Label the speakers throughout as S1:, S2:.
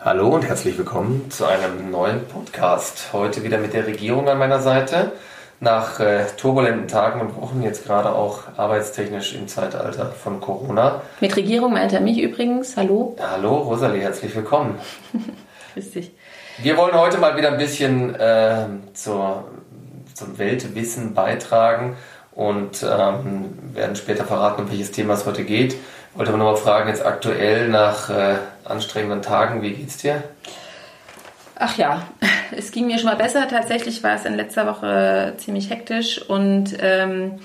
S1: Hallo und herzlich willkommen zu einem neuen Podcast. Heute wieder mit der Regierung an meiner Seite. Nach äh, turbulenten Tagen und Wochen, jetzt gerade auch arbeitstechnisch im Zeitalter von Corona.
S2: Mit Regierung meint er mich übrigens. Hallo.
S1: Hallo Rosalie, herzlich willkommen.
S2: Grüß dich.
S1: Wir wollen heute mal wieder ein bisschen äh, zur, zum Weltwissen beitragen und ähm, werden später verraten, um welches Thema es heute geht. Wollte aber nochmal fragen, jetzt aktuell nach äh, anstrengenden Tagen, wie geht's dir?
S2: Ach ja, es ging mir schon mal besser. Tatsächlich war es in letzter Woche ziemlich hektisch und ähm,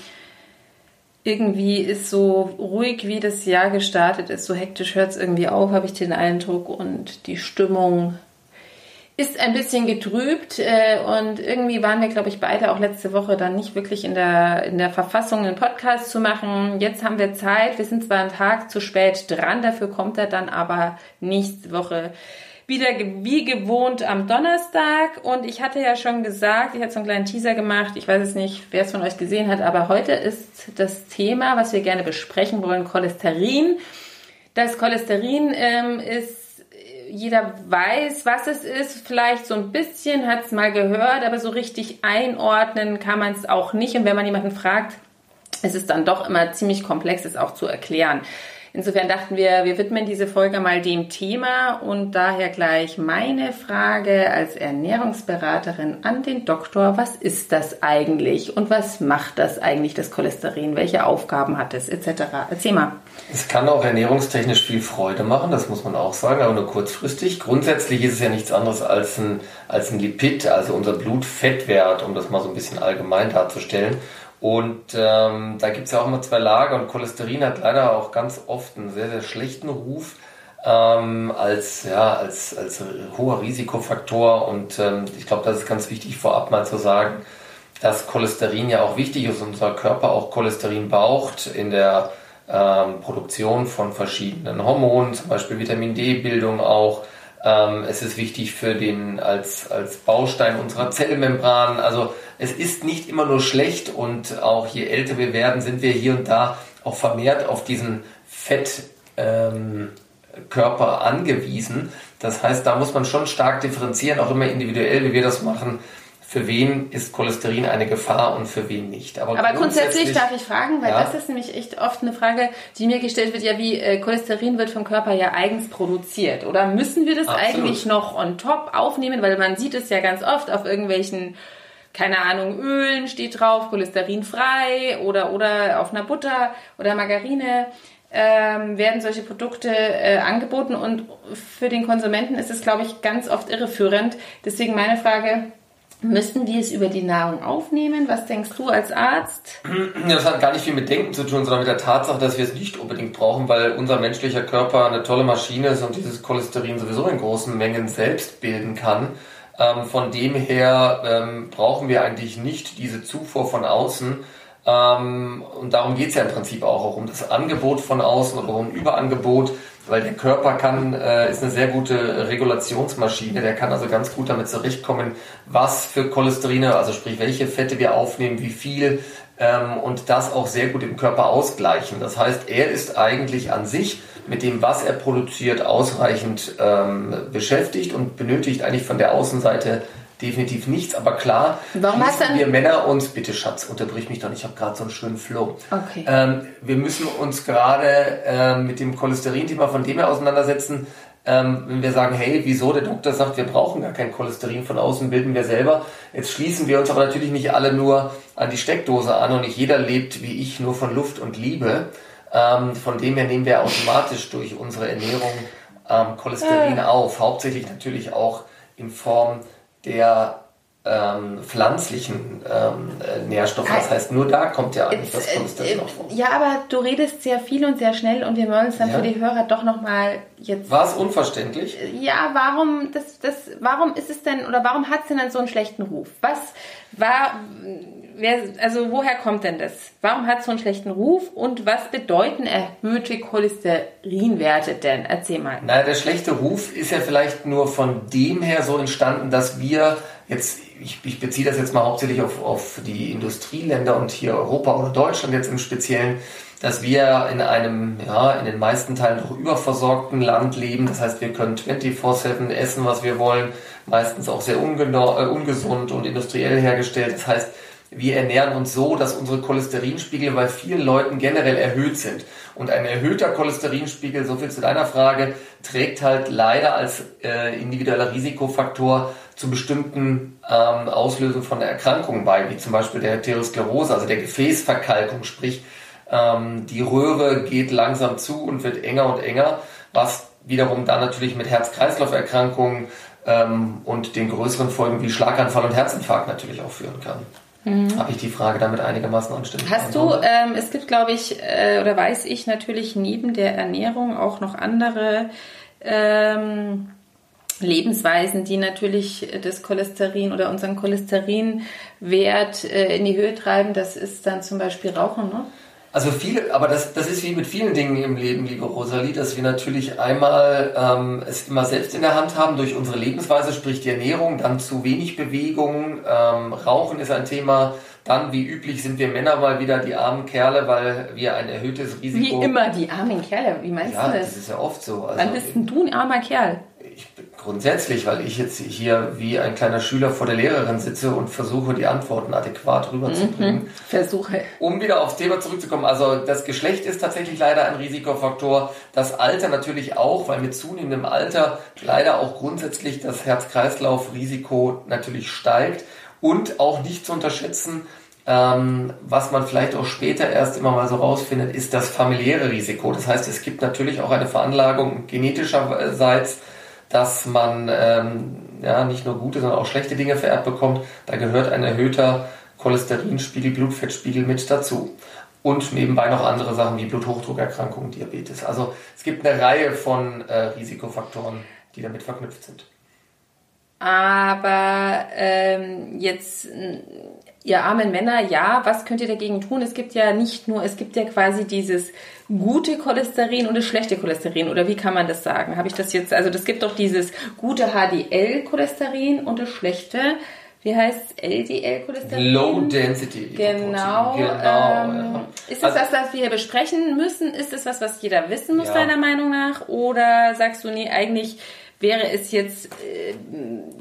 S2: irgendwie ist so ruhig, wie das Jahr gestartet ist, so hektisch hört es irgendwie auf, habe ich den Eindruck. Und die Stimmung ist ein bisschen getrübt äh, und irgendwie waren wir, glaube ich, beide auch letzte Woche dann nicht wirklich in der, in der Verfassung, einen Podcast zu machen. Jetzt haben wir Zeit. Wir sind zwar einen Tag zu spät dran, dafür kommt er dann aber nächste Woche wieder wie gewohnt am Donnerstag. Und ich hatte ja schon gesagt, ich hatte so einen kleinen Teaser gemacht. Ich weiß es nicht, wer es von euch gesehen hat, aber heute ist das Thema, was wir gerne besprechen wollen, Cholesterin. Das Cholesterin ähm, ist jeder weiß, was es ist, vielleicht so ein bisschen hat es mal gehört, aber so richtig einordnen kann man es auch nicht. Und wenn man jemanden fragt, ist es dann doch immer ziemlich komplex, es auch zu erklären. Insofern dachten wir, wir widmen diese Folge mal dem Thema und daher gleich meine Frage als Ernährungsberaterin an den Doktor. Was ist das eigentlich und was macht das eigentlich, das Cholesterin? Welche Aufgaben hat es etc.? Erzähl mal.
S1: Es kann auch ernährungstechnisch viel Freude machen, das muss man auch sagen, aber nur kurzfristig. Grundsätzlich ist es ja nichts anderes als ein, als ein Lipid, also unser Blutfettwert, um das mal so ein bisschen allgemein darzustellen. Und ähm, da gibt es ja auch immer zwei Lager und Cholesterin hat leider auch ganz oft einen sehr, sehr schlechten Ruf ähm, als, ja, als, als hoher Risikofaktor. Und ähm, ich glaube, das ist ganz wichtig vorab mal zu sagen, dass Cholesterin ja auch wichtig ist, unser Körper auch Cholesterin braucht in der ähm, Produktion von verschiedenen Hormonen, zum Beispiel Vitamin D-Bildung auch. Ähm, es ist wichtig für den als, als Baustein unserer Zellmembran. Also es ist nicht immer nur schlecht und auch je älter wir werden, sind wir hier und da auch vermehrt auf diesen Fettkörper ähm, angewiesen. Das heißt, da muss man schon stark differenzieren, auch immer individuell, wie wir das machen. Für wen ist Cholesterin eine Gefahr und für wen nicht?
S2: Aber, Aber grundsätzlich, darf ich fragen, weil ja? das ist nämlich echt oft eine Frage, die mir gestellt wird, ja, wie äh, Cholesterin wird vom Körper ja eigens produziert. Oder müssen wir das Absolut. eigentlich noch on top aufnehmen? Weil man sieht es ja ganz oft auf irgendwelchen keine Ahnung, Ölen steht drauf, cholesterinfrei oder, oder auf einer Butter oder Margarine ähm, werden solche Produkte äh, angeboten und für den Konsumenten ist es, glaube ich, ganz oft irreführend. Deswegen meine Frage, Müssten wir es über die Nahrung aufnehmen? Was denkst du als Arzt?
S1: Das hat gar nicht viel mit Denken zu tun, sondern mit der Tatsache, dass wir es nicht unbedingt brauchen, weil unser menschlicher Körper eine tolle Maschine ist und dieses Cholesterin sowieso in großen Mengen selbst bilden kann. Ähm, von dem her ähm, brauchen wir eigentlich nicht diese Zufuhr von außen. Ähm, und darum geht es ja im Prinzip auch, auch um das Angebot von außen oder um Überangebot, weil der Körper kann, äh, ist eine sehr gute Regulationsmaschine, der kann also ganz gut damit zurechtkommen, was für Cholesterine, also sprich welche Fette wir aufnehmen, wie viel ähm, und das auch sehr gut im Körper ausgleichen. Das heißt, er ist eigentlich an sich mit dem, was er produziert, ausreichend ähm, beschäftigt und benötigt eigentlich von der Außenseite definitiv nichts. Aber klar,
S2: Warum hast
S1: wir Männer uns, bitte Schatz, unterbrich mich doch ich habe gerade so einen schönen Flow.
S2: Okay.
S1: Ähm, wir müssen uns gerade ähm, mit dem Cholesterin-Thema von dem her auseinandersetzen, ähm, wenn wir sagen, hey, wieso der Doktor sagt, wir brauchen gar kein Cholesterin von außen, bilden wir selber. Jetzt schließen wir uns aber natürlich nicht alle nur an die Steckdose an und nicht jeder lebt wie ich nur von Luft und Liebe. Ähm, von dem her nehmen wir automatisch durch unsere Ernährung ähm, Cholesterin ah. auf. Hauptsächlich natürlich auch in Form der ähm, pflanzlichen ähm, äh, Nährstoffe. Das heißt, nur da kommt ja eigentlich das Cholesterin
S2: äh, vor. Ja, aber du redest sehr viel und sehr schnell und wir wollen es dann ja. für die Hörer doch nochmal jetzt.
S1: War es unverständlich?
S2: Ja, warum, das, das, warum ist es denn, oder warum hat es denn dann so einen schlechten Ruf? Was war, wer, also woher kommt denn das? Warum hat es so einen schlechten Ruf und was bedeuten erhöhte Cholesterinwerte denn? Erzähl mal.
S1: Naja, der schlechte Ruf ist ja vielleicht nur von dem her so entstanden, dass wir jetzt, ich, ich beziehe das jetzt mal hauptsächlich auf, auf die Industrieländer und hier Europa oder Deutschland jetzt im Speziellen, dass wir in einem, ja, in den meisten Teilen doch überversorgten Land leben. Das heißt, wir können 24-7 essen, was wir wollen, meistens auch sehr äh, ungesund und industriell hergestellt. Das heißt, wir ernähren uns so, dass unsere Cholesterinspiegel bei vielen Leuten generell erhöht sind. Und ein erhöhter Cholesterinspiegel, so viel zu deiner Frage, trägt halt leider als äh, individueller Risikofaktor zu bestimmten ähm, Auslösungen von Erkrankungen bei, wie zum Beispiel der Heterosklerose, also der Gefäßverkalkung, sprich ähm, die Röhre geht langsam zu und wird enger und enger, was wiederum dann natürlich mit Herz-Kreislauf-Erkrankungen ähm, und den größeren Folgen wie Schlaganfall und Herzinfarkt natürlich auch führen kann. Mhm. Habe ich die Frage damit einigermaßen anständig
S2: Hast du, ähm, es gibt glaube ich, äh, oder weiß ich natürlich neben der Ernährung auch noch andere ähm, Lebensweisen, die natürlich das Cholesterin oder unseren Cholesterinwert äh, in die Höhe treiben. Das ist dann zum Beispiel Rauchen, ne?
S1: Also viele, aber das, das ist wie mit vielen Dingen im Leben, liebe Rosalie, dass wir natürlich einmal ähm, es immer selbst in der Hand haben durch unsere Lebensweise, sprich die Ernährung, dann zu wenig Bewegung, ähm, Rauchen ist ein Thema, dann wie üblich sind wir Männer mal wieder die armen Kerle, weil wir ein erhöhtes Risiko...
S2: Wie immer die armen Kerle, wie meinst
S1: ja,
S2: du das?
S1: das ist ja oft so.
S2: Also, Wann bist denn du ein armer Kerl?
S1: Ich grundsätzlich, weil ich jetzt hier wie ein kleiner Schüler vor der Lehrerin sitze und versuche, die Antworten adäquat rüberzubringen. Mhm,
S2: versuche.
S1: Um wieder aufs Thema zurückzukommen, also das Geschlecht ist tatsächlich leider ein Risikofaktor, das Alter natürlich auch, weil mit zunehmendem Alter leider auch grundsätzlich das Herz-Kreislauf-Risiko natürlich steigt und auch nicht zu unterschätzen, ähm, was man vielleicht auch später erst immer mal so rausfindet, ist das familiäre Risiko. Das heißt, es gibt natürlich auch eine Veranlagung genetischerseits, dass man ähm, ja, nicht nur gute, sondern auch schlechte Dinge vererbt bekommt. Da gehört ein erhöhter Cholesterinspiegel, Blutfettspiegel mit dazu. Und nebenbei noch andere Sachen wie Bluthochdruckerkrankungen, Diabetes. Also es gibt eine Reihe von äh, Risikofaktoren, die damit verknüpft sind.
S2: Aber ähm, jetzt ihr armen Männer, ja, was könnt ihr dagegen tun? Es gibt ja nicht nur, es gibt ja quasi dieses gute Cholesterin und das schlechte Cholesterin. Oder wie kann man das sagen? Habe ich das jetzt, also das gibt doch dieses gute HDL-Cholesterin und das schlechte, wie heißt LDL-Cholesterin?
S1: Low Density.
S2: Genau. genau ähm. Ist das also, was, was wir hier besprechen müssen? Ist das was, was jeder wissen muss, ja. deiner Meinung nach? Oder sagst du, nee, eigentlich wäre es jetzt äh,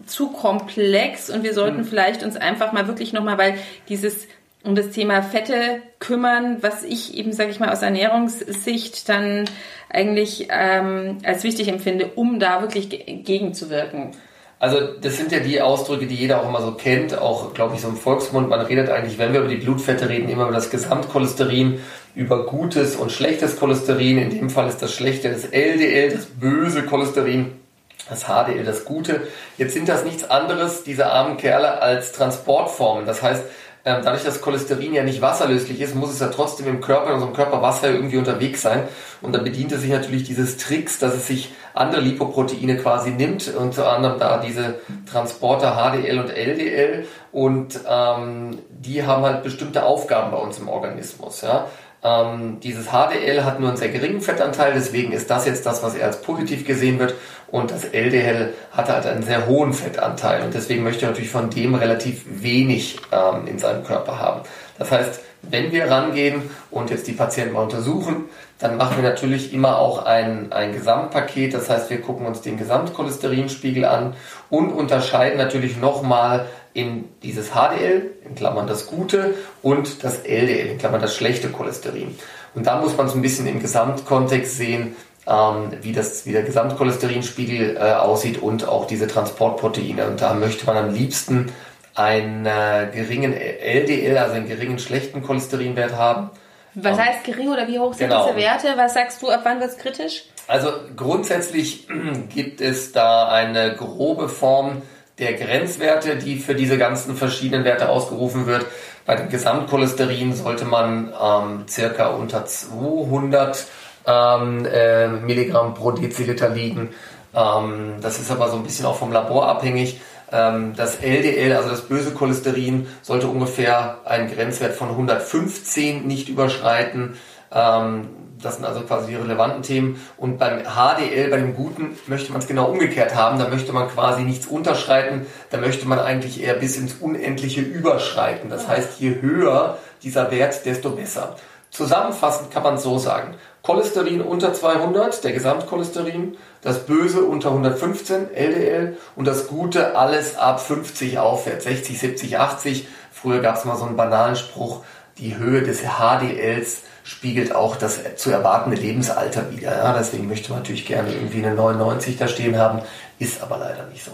S2: zu komplex und wir sollten hm. vielleicht uns einfach mal wirklich nochmal, weil dieses um das Thema Fette kümmern, was ich eben, sage ich mal, aus Ernährungssicht dann eigentlich ähm, als wichtig empfinde, um da wirklich gegenzuwirken.
S1: Also das sind ja die Ausdrücke, die jeder auch immer so kennt, auch glaube ich so im Volksmund. Man redet eigentlich, wenn wir über die Blutfette reden, immer über das Gesamtcholesterin, über gutes und schlechtes Cholesterin. In dem Fall ist das schlechte das LDL, das böse Cholesterin das HDL, das Gute. Jetzt sind das nichts anderes, diese armen Kerle, als Transportformen. Das heißt, ähm, dadurch, dass Cholesterin ja nicht wasserlöslich ist, muss es ja trotzdem im Körper, in unserem Körper Wasser irgendwie unterwegs sein. Und dann bedient es sich natürlich dieses Tricks, dass es sich andere Lipoproteine quasi nimmt, unter anderem da diese Transporter HDL und LDL. Und ähm, die haben halt bestimmte Aufgaben bei uns im Organismus. Ja? Ähm, dieses HDL hat nur einen sehr geringen Fettanteil, deswegen ist das jetzt das, was eher als positiv gesehen wird. Und das LDL hat halt einen sehr hohen Fettanteil und deswegen möchte er natürlich von dem relativ wenig ähm, in seinem Körper haben. Das heißt, wenn wir rangehen und jetzt die Patienten mal untersuchen, dann machen wir natürlich immer auch ein, ein Gesamtpaket. Das heißt, wir gucken uns den Gesamtcholesterinspiegel an und unterscheiden natürlich nochmal in dieses HDL, in Klammern das gute, und das LDL, in Klammern das schlechte Cholesterin. Und da muss man es ein bisschen im Gesamtkontext sehen, ähm, wie, das, wie der Gesamtcholesterinspiegel äh, aussieht und auch diese Transportproteine. Und da möchte man am liebsten einen äh, geringen LDL, also einen geringen schlechten Cholesterinwert haben.
S2: Was ähm, heißt gering oder wie hoch sind genau. diese Werte? Was sagst du, ab wann wird es kritisch?
S1: Also grundsätzlich gibt es da eine grobe Form, der Grenzwerte, die für diese ganzen verschiedenen Werte ausgerufen wird. Bei dem Gesamtcholesterin sollte man ähm, circa unter 200 ähm, äh, Milligramm pro Deziliter liegen. Ähm, das ist aber so ein bisschen auch vom Labor abhängig. Ähm, das LDL, also das böse Cholesterin, sollte ungefähr einen Grenzwert von 115 nicht überschreiten. Ähm, das sind also quasi die relevanten Themen. Und beim HDL, bei dem Guten, möchte man es genau umgekehrt haben. Da möchte man quasi nichts unterschreiten. Da möchte man eigentlich eher bis ins Unendliche überschreiten. Das heißt, je höher dieser Wert, desto besser. Zusammenfassend kann man so sagen, Cholesterin unter 200, der Gesamtcholesterin, das Böse unter 115 LDL und das Gute alles ab 50 aufwärts, 60, 70, 80. Früher gab es mal so einen banalen Spruch, die Höhe des HDLs spiegelt auch das zu erwartende Lebensalter wider. Ja, deswegen möchte man natürlich gerne irgendwie eine 99 da stehen haben, ist aber leider nicht so.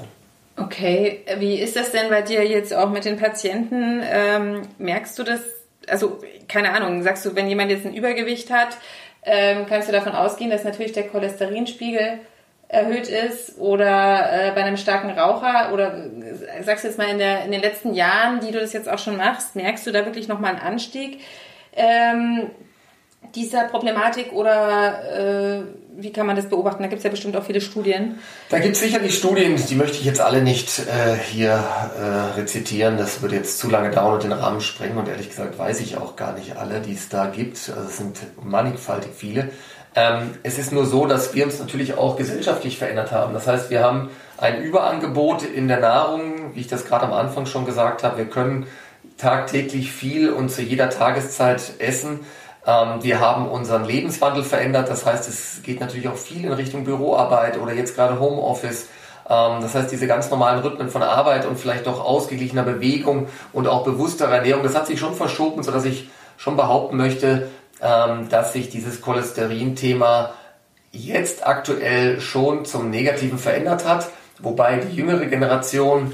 S2: Okay, wie ist das denn bei dir jetzt auch mit den Patienten? Ähm, merkst du das? Also, keine Ahnung, sagst du, wenn jemand jetzt ein Übergewicht hat, ähm, kannst du davon ausgehen, dass natürlich der Cholesterinspiegel erhöht ist oder äh, bei einem starken Raucher oder äh, sagst du jetzt mal in, der, in den letzten Jahren, die du das jetzt auch schon machst, merkst du da wirklich nochmal einen Anstieg? Ähm, dieser Problematik oder äh, wie kann man das beobachten? Da gibt es ja bestimmt auch viele Studien.
S1: Da gibt es sicherlich Studien, die möchte ich jetzt alle nicht äh, hier äh, rezitieren. Das würde jetzt zu lange dauern und den Rahmen sprengen und ehrlich gesagt weiß ich auch gar nicht alle, die es da gibt. Also es sind mannigfaltig viele. Ähm, es ist nur so, dass wir uns natürlich auch gesellschaftlich verändert haben. Das heißt, wir haben ein Überangebot in der Nahrung, wie ich das gerade am Anfang schon gesagt habe. Wir können tagtäglich viel und zu jeder Tageszeit essen. Ähm, wir haben unseren Lebenswandel verändert. Das heißt, es geht natürlich auch viel in Richtung Büroarbeit oder jetzt gerade Homeoffice. Ähm, das heißt, diese ganz normalen Rhythmen von Arbeit und vielleicht auch ausgeglichener Bewegung und auch bewusster Ernährung, das hat sich schon verschoben, sodass ich schon behaupten möchte, ähm, dass sich dieses Cholesterin-Thema jetzt aktuell schon zum Negativen verändert hat, wobei die jüngere Generation,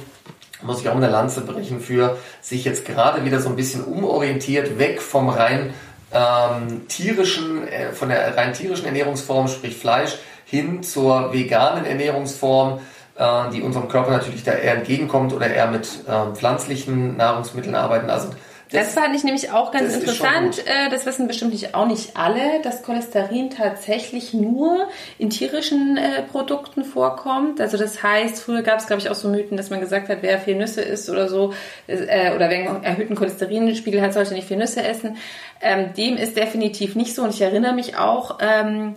S1: muss ich auch eine Lanze brechen für, sich jetzt gerade wieder so ein bisschen umorientiert, weg vom rein ähm, tierischen, äh, von der rein tierischen Ernährungsform, sprich Fleisch, hin zur veganen Ernährungsform, äh, die unserem Körper natürlich da eher entgegenkommt oder eher mit äh, pflanzlichen Nahrungsmitteln arbeiten. Also
S2: das, das fand ich nämlich auch ganz interessant. Äh, das wissen bestimmt nicht, auch nicht alle, dass Cholesterin tatsächlich nur in tierischen äh, Produkten vorkommt. Also das heißt, früher gab es, glaube ich, auch so Mythen, dass man gesagt hat, wer viel Nüsse isst oder so, äh, oder wer einen erhöhten Cholesterinspiegel hat, sollte nicht viel Nüsse essen. Ähm, dem ist definitiv nicht so. Und ich erinnere mich auch, ähm,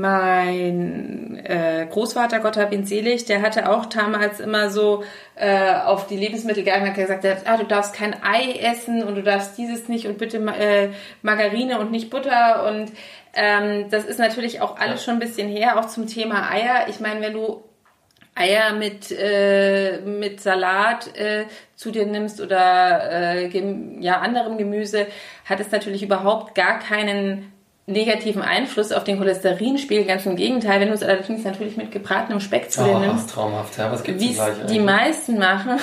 S2: mein äh, Großvater, Gott hab ihn selig, der hatte auch damals immer so äh, auf die Lebensmittel geachtet, hat gesagt, ah, du darfst kein Ei essen und du darfst dieses nicht und bitte äh, Margarine und nicht Butter und ähm, das ist natürlich auch alles schon ein bisschen her, auch zum Thema Eier. Ich meine, wenn du Eier mit, äh, mit Salat äh, zu dir nimmst oder äh, ja, anderem Gemüse, hat es natürlich überhaupt gar keinen negativen Einfluss auf den Cholesterinspiegel. Ganz im Gegenteil, wenn du es allerdings natürlich mit gebratenem Speck zu dir oh, nimmst.
S1: Traumhaft, ja, was gibt's
S2: Wie die meisten machen,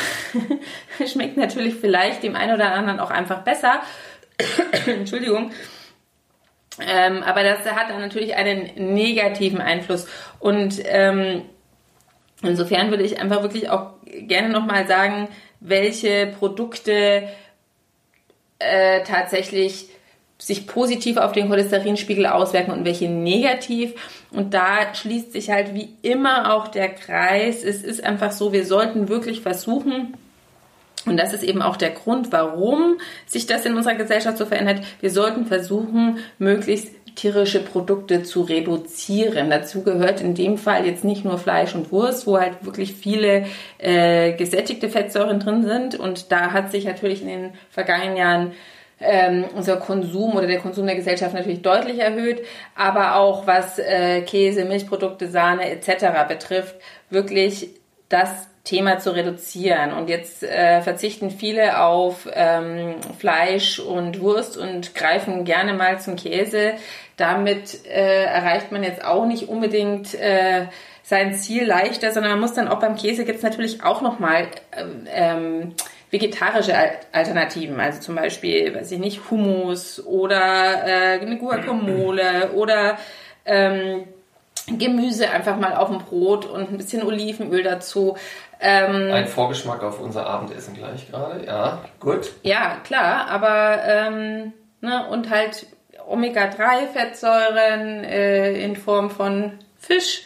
S2: schmeckt natürlich vielleicht dem einen oder anderen auch einfach besser. Entschuldigung. Ähm, aber das hat dann natürlich einen negativen Einfluss. Und ähm, insofern würde ich einfach wirklich auch gerne nochmal sagen, welche Produkte äh, tatsächlich sich positiv auf den Cholesterinspiegel auswirken und welche negativ. Und da schließt sich halt wie immer auch der Kreis. Es ist einfach so, wir sollten wirklich versuchen, und das ist eben auch der Grund, warum sich das in unserer Gesellschaft so verändert. Wir sollten versuchen, möglichst tierische Produkte zu reduzieren. Dazu gehört in dem Fall jetzt nicht nur Fleisch und Wurst, wo halt wirklich viele äh, gesättigte Fettsäuren drin sind. Und da hat sich natürlich in den vergangenen Jahren ähm, unser Konsum oder der Konsum der Gesellschaft natürlich deutlich erhöht, aber auch was äh, Käse, Milchprodukte, Sahne etc. betrifft, wirklich das Thema zu reduzieren. Und jetzt äh, verzichten viele auf ähm, Fleisch und Wurst und greifen gerne mal zum Käse. Damit äh, erreicht man jetzt auch nicht unbedingt äh, sein Ziel leichter, sondern man muss dann auch beim Käse gibt es natürlich auch nochmal ähm, ähm vegetarische Alternativen, also zum Beispiel, weiß ich nicht, Hummus oder äh, eine Guacamole oder ähm, Gemüse einfach mal auf dem Brot und ein bisschen Olivenöl dazu.
S1: Ähm, ein Vorgeschmack auf unser Abendessen gleich gerade, ja, gut.
S2: Ja, klar, aber ähm, ne, und halt Omega-3-Fettsäuren äh, in Form von Fisch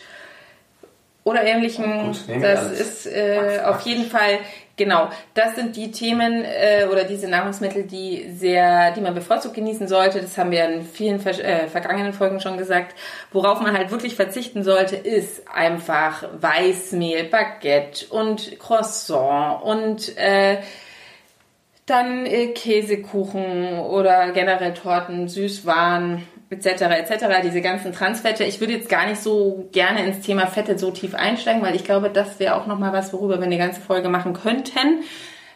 S2: oder ähnlichem. Gut, das ist äh, auf jeden Fall Genau, das sind die Themen äh, oder diese Nahrungsmittel, die sehr, die man bevorzugt genießen sollte. Das haben wir in vielen ver äh, vergangenen Folgen schon gesagt. Worauf man halt wirklich verzichten sollte, ist einfach Weißmehl, Baguette und Croissant und äh, Dann äh, Käsekuchen oder generell Torten, Süßwaren etc. etc. Diese ganzen Transfette. Ich würde jetzt gar nicht so gerne ins Thema Fette so tief einsteigen, weil ich glaube, das wäre auch nochmal was, worüber wir eine ganze Folge machen könnten.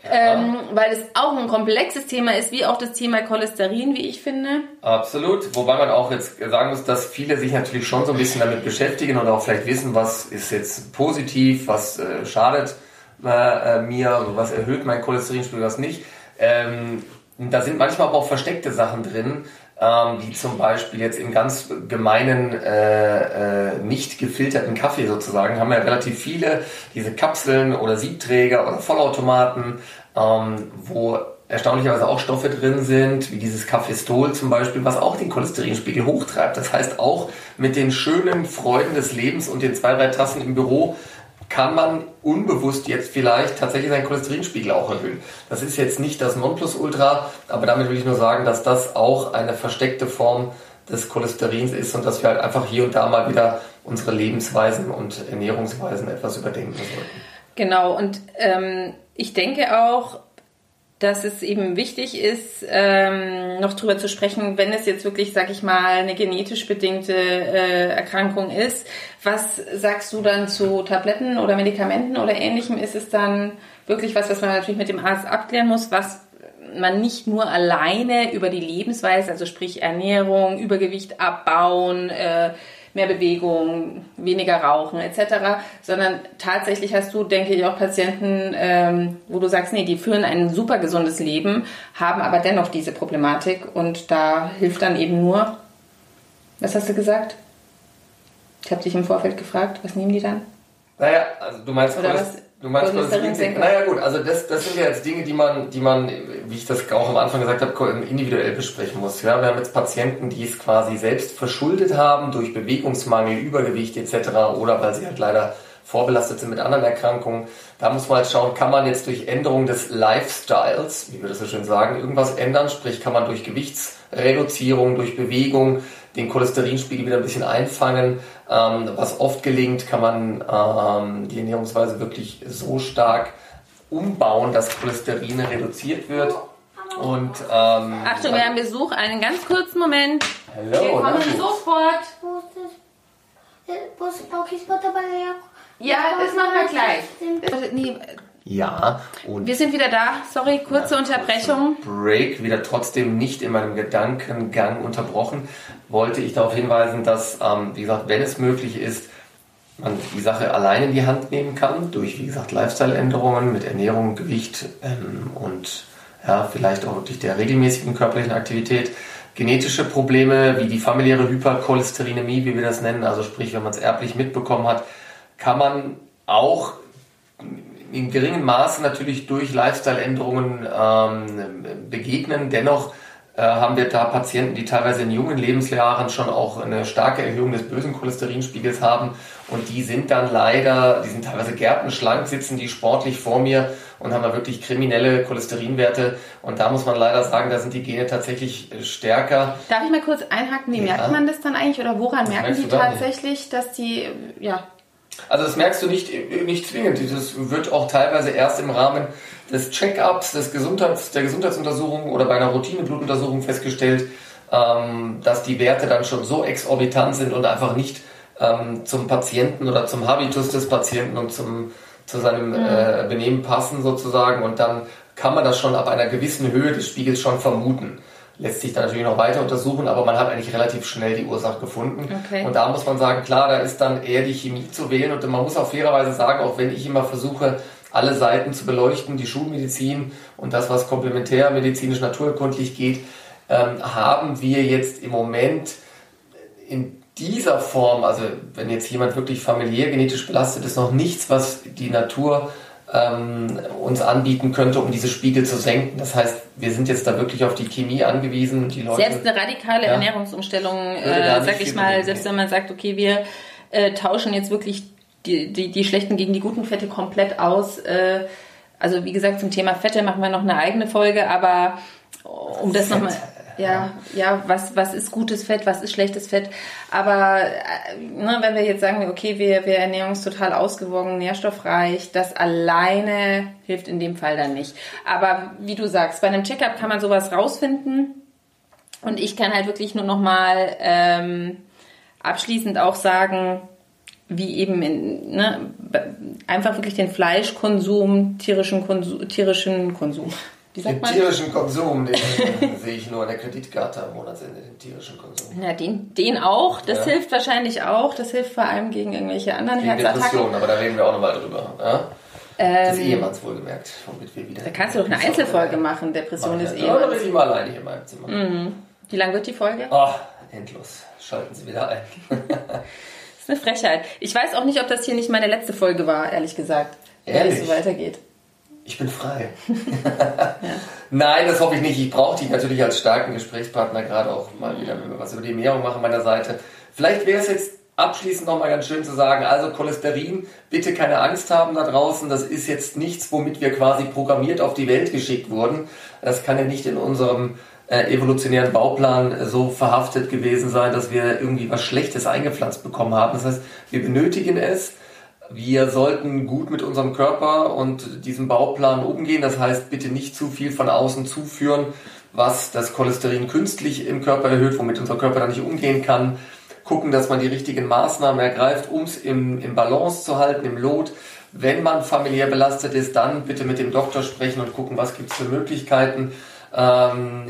S2: Ja. Ähm, weil es auch ein komplexes Thema ist, wie auch das Thema Cholesterin, wie ich finde.
S1: Absolut. Wobei man auch jetzt sagen muss, dass viele sich natürlich schon so ein bisschen damit beschäftigen und auch vielleicht wissen, was ist jetzt positiv, was äh, schadet äh, mir, was erhöht mein Cholesterinspiegel, was nicht. Ähm, da sind manchmal aber auch versteckte Sachen drin, ähm, wie zum Beispiel jetzt im ganz gemeinen, äh, äh, nicht gefilterten Kaffee sozusagen, haben wir ja relativ viele, diese Kapseln oder Siebträger oder Vollautomaten, ähm, wo erstaunlicherweise auch Stoffe drin sind, wie dieses Kaffeestol zum Beispiel, was auch den Cholesterinspiegel hochtreibt. Das heißt, auch mit den schönen Freuden des Lebens und den zwei, drei Tassen im Büro kann man unbewusst jetzt vielleicht tatsächlich seinen Cholesterinspiegel auch erhöhen. Das ist jetzt nicht das Nonplusultra, aber damit will ich nur sagen, dass das auch eine versteckte Form des Cholesterins ist und dass wir halt einfach hier und da mal wieder unsere Lebensweisen und Ernährungsweisen etwas überdenken sollten.
S2: Genau, und ähm, ich denke auch, dass es eben wichtig ist, ähm, noch drüber zu sprechen, wenn es jetzt wirklich, sag ich mal, eine genetisch bedingte äh, Erkrankung ist. Was sagst du dann zu Tabletten oder Medikamenten oder ähnlichem? Ist es dann wirklich was, was man natürlich mit dem Arzt abklären muss, was man nicht nur alleine über die Lebensweise, also sprich Ernährung, Übergewicht abbauen, äh, mehr Bewegung, weniger Rauchen etc., sondern tatsächlich hast du, denke ich, auch Patienten, ähm, wo du sagst, nee, die führen ein super gesundes Leben, haben aber dennoch diese Problematik und da hilft dann eben nur, was hast du gesagt? Ich habe dich im Vorfeld gefragt, was nehmen die dann?
S1: Naja, also du meinst,
S2: Oder was?
S1: Du meinst Cholesterinsenker? Naja gut, also das, das sind ja jetzt Dinge, die man, die man, wie ich das auch am Anfang gesagt habe, individuell besprechen muss. Ja, wir haben jetzt Patienten, die es quasi selbst verschuldet haben durch Bewegungsmangel, Übergewicht etc. oder weil sie halt leider vorbelastet sind mit anderen Erkrankungen. Da muss man halt schauen, kann man jetzt durch Änderung des Lifestyles, wie wir das so schön sagen, irgendwas ändern? Sprich, kann man durch Gewichtsreduzierung, durch Bewegung den Cholesterinspiegel wieder ein bisschen einfangen? Ähm, was oft gelingt, kann man ähm, die Ernährungsweise wirklich so stark umbauen, dass Cholesterin reduziert wird. Und, ähm,
S2: Achtung, wir haben Besuch. Einen ganz kurzen Moment.
S1: Hallo,
S2: wir kommen sofort. Ja, das machen wir gleich. Nee,
S1: Ja, und
S2: wir sind wieder da. Sorry, kurze Unterbrechung.
S1: Break wieder trotzdem nicht in meinem Gedankengang unterbrochen, wollte ich darauf hinweisen, dass, ähm, wie gesagt, wenn es möglich ist, man die Sache allein in die Hand nehmen kann, durch, wie gesagt, Lifestyle-Änderungen mit Ernährung, Gewicht ähm, und ja, vielleicht auch durch der regelmäßigen körperlichen Aktivität. Genetische Probleme wie die familiäre Hypercholesterinämie, wie wir das nennen, also sprich, wenn man es erblich mitbekommen hat, kann man auch in geringem Maße natürlich durch Lifestyle-Änderungen ähm, begegnen. Dennoch haben wir da Patienten, die teilweise in jungen Lebensjahren schon auch eine starke Erhöhung des bösen Cholesterinspiegels haben und die sind dann leider, die sind teilweise gärtenschlank, sitzen die sportlich vor mir und haben da wirklich kriminelle Cholesterinwerte und da muss man leider sagen, da sind die Gene tatsächlich äh, stärker.
S2: Darf ich mal kurz einhaken? Wie
S1: Ja.
S2: merkt man das dann eigentlich oder woran merken
S1: merkst
S2: die
S1: da nicht?
S2: tatsächlich, dass die, ja,
S1: Also das merkst du nicht, nicht zwingend. Das wird auch teilweise erst im Rahmen des Check-ups, des Gesundheits, der Gesundheitsuntersuchung oder bei einer Routine-Blutuntersuchung festgestellt, ähm, dass die Werte dann schon so exorbitant sind und einfach nicht ähm, zum Patienten oder zum Habitus des Patienten und zum, zu seinem äh, Benehmen passen sozusagen. Und dann kann man das schon ab einer gewissen Höhe des Spiegels schon vermuten. Lässt sich dann natürlich noch weiter untersuchen, aber man hat eigentlich relativ schnell die Ursache gefunden.
S2: Okay.
S1: Und da muss man sagen, klar, da ist dann eher die Chemie zu wählen. Und man muss auch fairerweise sagen, auch wenn ich immer versuche, alle Seiten zu beleuchten, die Schulmedizin und das, was komplementärmedizinisch naturkundlich geht, ähm, haben wir jetzt im Moment in dieser Form, also wenn jetzt jemand wirklich familiär genetisch belastet ist, noch nichts, was die Natur ähm, uns anbieten könnte, um diese Spiegel zu senken. Das heißt, wir sind jetzt da wirklich auf die Chemie angewiesen. Die Leute,
S2: selbst eine radikale
S1: Ja.
S2: Ernährungsumstellung, äh, sag ich mal, selbst wenn man sagt, okay, wir äh, tauschen jetzt wirklich die, die, die schlechten gegen die guten Fette komplett aus. Äh, also wie gesagt, zum Thema Fette machen wir noch eine eigene Folge, aber um das nochmal. Ja, ja, was, was ist gutes Fett, was ist schlechtes Fett. Aber äh, ne, wenn wir jetzt sagen, okay, wir, wir ernähren uns total ausgewogen, nährstoffreich, das alleine hilft in dem Fall dann nicht. Aber wie du sagst, bei einem Checkup kann man sowas rausfinden. Und ich kann halt wirklich nur nochmal ähm, abschließend auch sagen, wie eben in, ne, einfach wirklich den Fleischkonsum, tierischen Konsum, tierischen Konsum.
S1: Wie sagt den man? tierischen Konsum, den sehe ich nur an der Kreditkarte am Monatsende, den tierischen Konsum.
S2: Ja, den, den auch, das ja. hilft wahrscheinlich auch, das hilft vor allem gegen irgendwelche anderen gegen Herzattacken.
S1: Depressionen, aber da reden wir auch nochmal drüber. Ja? Ähm, des Ehemanns wohlgemerkt, womit wir wieder...
S2: Da kannst du doch eine Einzelfolge machen, Depression des Ehemanns.
S1: Da rede ich mal alleine hier in meinem Zimmer.
S2: Mhm. Wie lang wird die Folge?
S1: Oh, endlos. Schalten Sie wieder ein.
S2: eine Frechheit. Ich weiß auch nicht, ob das hier nicht meine letzte Folge war, ehrlich gesagt. Ehrlich? Wenn es so weitergeht.
S1: Ich bin frei. ja. Nein, das hoffe ich nicht. Ich brauche dich natürlich als starken Gesprächspartner, gerade auch mal wieder, wenn wir was über die Ernährung machen meiner Seite. Vielleicht wäre es jetzt abschließend nochmal ganz schön zu sagen, also Cholesterin, bitte keine Angst haben da draußen. Das ist jetzt nichts, womit wir quasi programmiert auf die Welt geschickt wurden. Das kann ja nicht in unserem äh, evolutionären Bauplan so verhaftet gewesen sein, dass wir irgendwie was Schlechtes eingepflanzt bekommen haben. Das heißt, wir benötigen es. Wir sollten gut mit unserem Körper und diesem Bauplan umgehen. Das heißt, bitte nicht zu viel von außen zuführen, was das Cholesterin künstlich im Körper erhöht, womit unser Körper dann nicht umgehen kann. Gucken, dass man die richtigen Maßnahmen ergreift, um es im, im Balance zu halten, im Lot. Wenn man familiär belastet ist, dann bitte mit dem Doktor sprechen und gucken, was gibt es für Möglichkeiten. Ähm,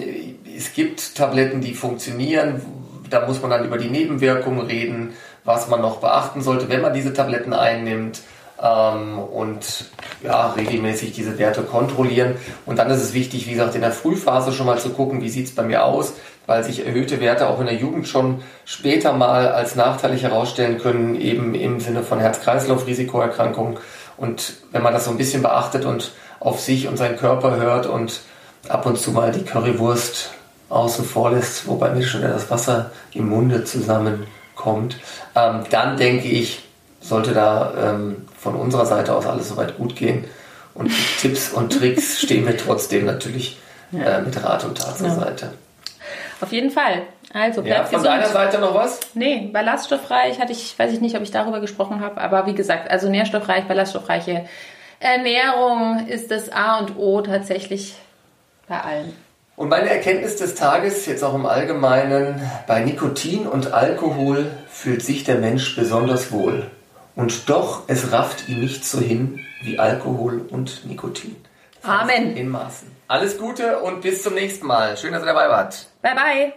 S1: es gibt Tabletten, die funktionieren. Da muss man dann über die Nebenwirkungen reden, was man noch beachten sollte, wenn man diese Tabletten einnimmt. Ähm, und ja, regelmäßig diese Werte kontrollieren. Und dann ist es wichtig, wie gesagt, in der Frühphase schon mal zu gucken, wie sieht es bei mir aus, weil sich erhöhte Werte auch in der Jugend schon später mal als nachteilig herausstellen können, eben im Sinne von Herz-Kreislauf-Risikoerkrankungen. Und wenn man das so ein bisschen beachtet und auf sich und seinen Körper hört und ab und zu mal die Currywurst außen vor lässt, wobei mir schon das Wasser im Munde zusammenkommt, ähm, dann denke ich, sollte da ähm, von unserer Seite aus alles soweit gut gehen. Und Tipps und Tricks stehen wir trotzdem natürlich äh, mit Rat und Tat zur ja. Seite.
S2: Auf jeden Fall. Also
S1: ja, von gesund. deiner Seite noch was?
S2: Nee, ballaststoffreich hatte ich, weiß ich nicht, ob ich darüber gesprochen habe, aber wie gesagt, also nährstoffreich, ballaststoffreiche Ernährung ist das A und O tatsächlich bei allen.
S1: Und meine Erkenntnis des Tages, jetzt auch im Allgemeinen, bei Nikotin und Alkohol fühlt sich der Mensch besonders wohl. Und doch, es rafft ihn nicht so hin wie Alkohol und Nikotin.
S2: Amen.
S1: In Maßen. Alles Gute und bis zum nächsten Mal. Schön, dass ihr dabei wart.
S2: Bye, bye.